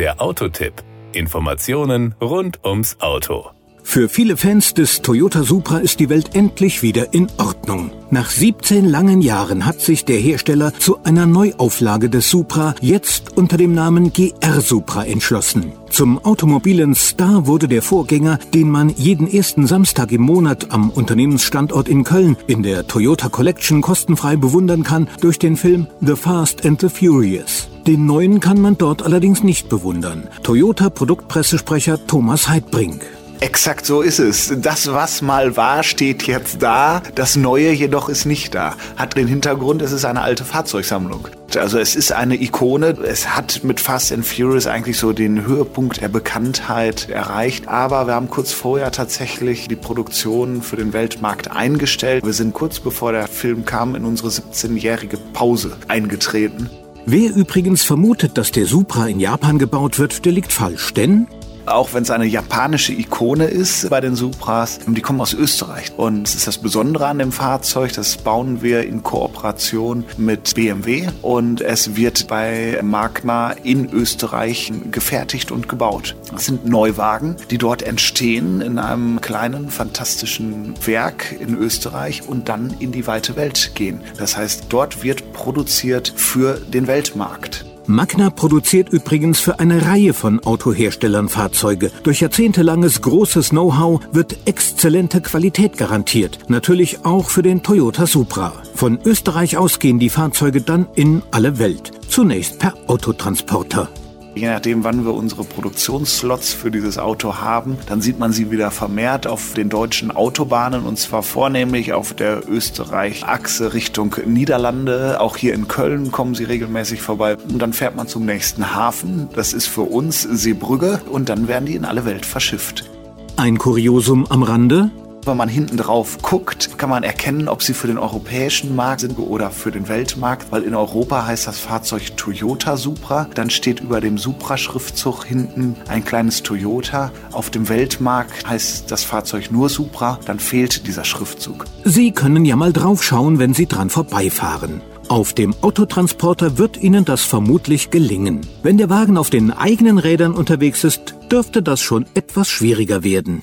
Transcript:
Der Autotipp. Informationen rund ums Auto. Für viele Fans des Toyota Supra ist die Welt endlich wieder in Ordnung. Nach 17 langen Jahren hat sich der Hersteller zu einer Neuauflage des Supra jetzt unter dem Namen GR Supra entschlossen. Zum automobilen Star wurde der Vorgänger, den man jeden ersten Samstag im Monat am Unternehmensstandort in Köln in der Toyota Collection kostenfrei bewundern kann, durch den Film The Fast and the Furious. Den neuen kann man dort allerdings nicht bewundern. Toyota Produktpressesprecher Thomas Heidbrink. Exakt so ist es. Das, was mal war, steht jetzt da. Das Neue jedoch ist nicht da. Hat den Hintergrund, es ist eine alte Fahrzeugsammlung. Also es ist eine Ikone. Es hat mit Fast and Furious eigentlich so den Höhepunkt der Bekanntheit erreicht. Aber wir haben kurz vorher tatsächlich die Produktion für den Weltmarkt eingestellt. Wir sind kurz bevor der Film kam in unsere 17-jährige Pause eingetreten. Wer übrigens vermutet, dass der Supra in Japan gebaut wird, der liegt falsch, denn auch wenn es eine japanische Ikone ist bei den Supras, die kommen aus Österreich. Und es ist das Besondere an dem Fahrzeug, das bauen wir in Kooperation mit BMW und es wird bei Magna in Österreich gefertigt und gebaut. Es sind Neuwagen, die dort entstehen in einem kleinen, fantastischen Werk in Österreich und dann in die weite Welt gehen. Das heißt, dort wird produziert für den Weltmarkt. Magna produziert übrigens für eine Reihe von Autoherstellern Fahrzeuge. Durch jahrzehntelanges großes Know-how wird exzellente Qualität garantiert. Natürlich auch für den Toyota Supra. Von Österreich aus gehen die Fahrzeuge dann in alle Welt. Zunächst per Autotransporter. Je nachdem, wann wir unsere Produktionsslots für dieses Auto haben, dann sieht man sie wieder vermehrt auf den deutschen Autobahnen und zwar vornehmlich auf der Österreich-Achse Richtung Niederlande. Auch hier in Köln kommen sie regelmäßig vorbei. Und dann fährt man zum nächsten Hafen. Das ist für uns Seebrügge und dann werden die in alle Welt verschifft. Ein Kuriosum am Rande. Wenn man hinten drauf guckt, kann man erkennen, ob sie für den europäischen Markt sind oder für den Weltmarkt, weil in Europa heißt das Fahrzeug Toyota Supra. Dann steht über dem Supra-Schriftzug hinten ein kleines Toyota. Auf dem Weltmarkt heißt das Fahrzeug nur Supra, dann fehlt dieser Schriftzug. Sie können ja mal draufschauen, wenn Sie dran vorbeifahren. Auf dem Autotransporter wird Ihnen das vermutlich gelingen. Wenn der Wagen auf den eigenen Rädern unterwegs ist, dürfte das schon etwas schwieriger werden.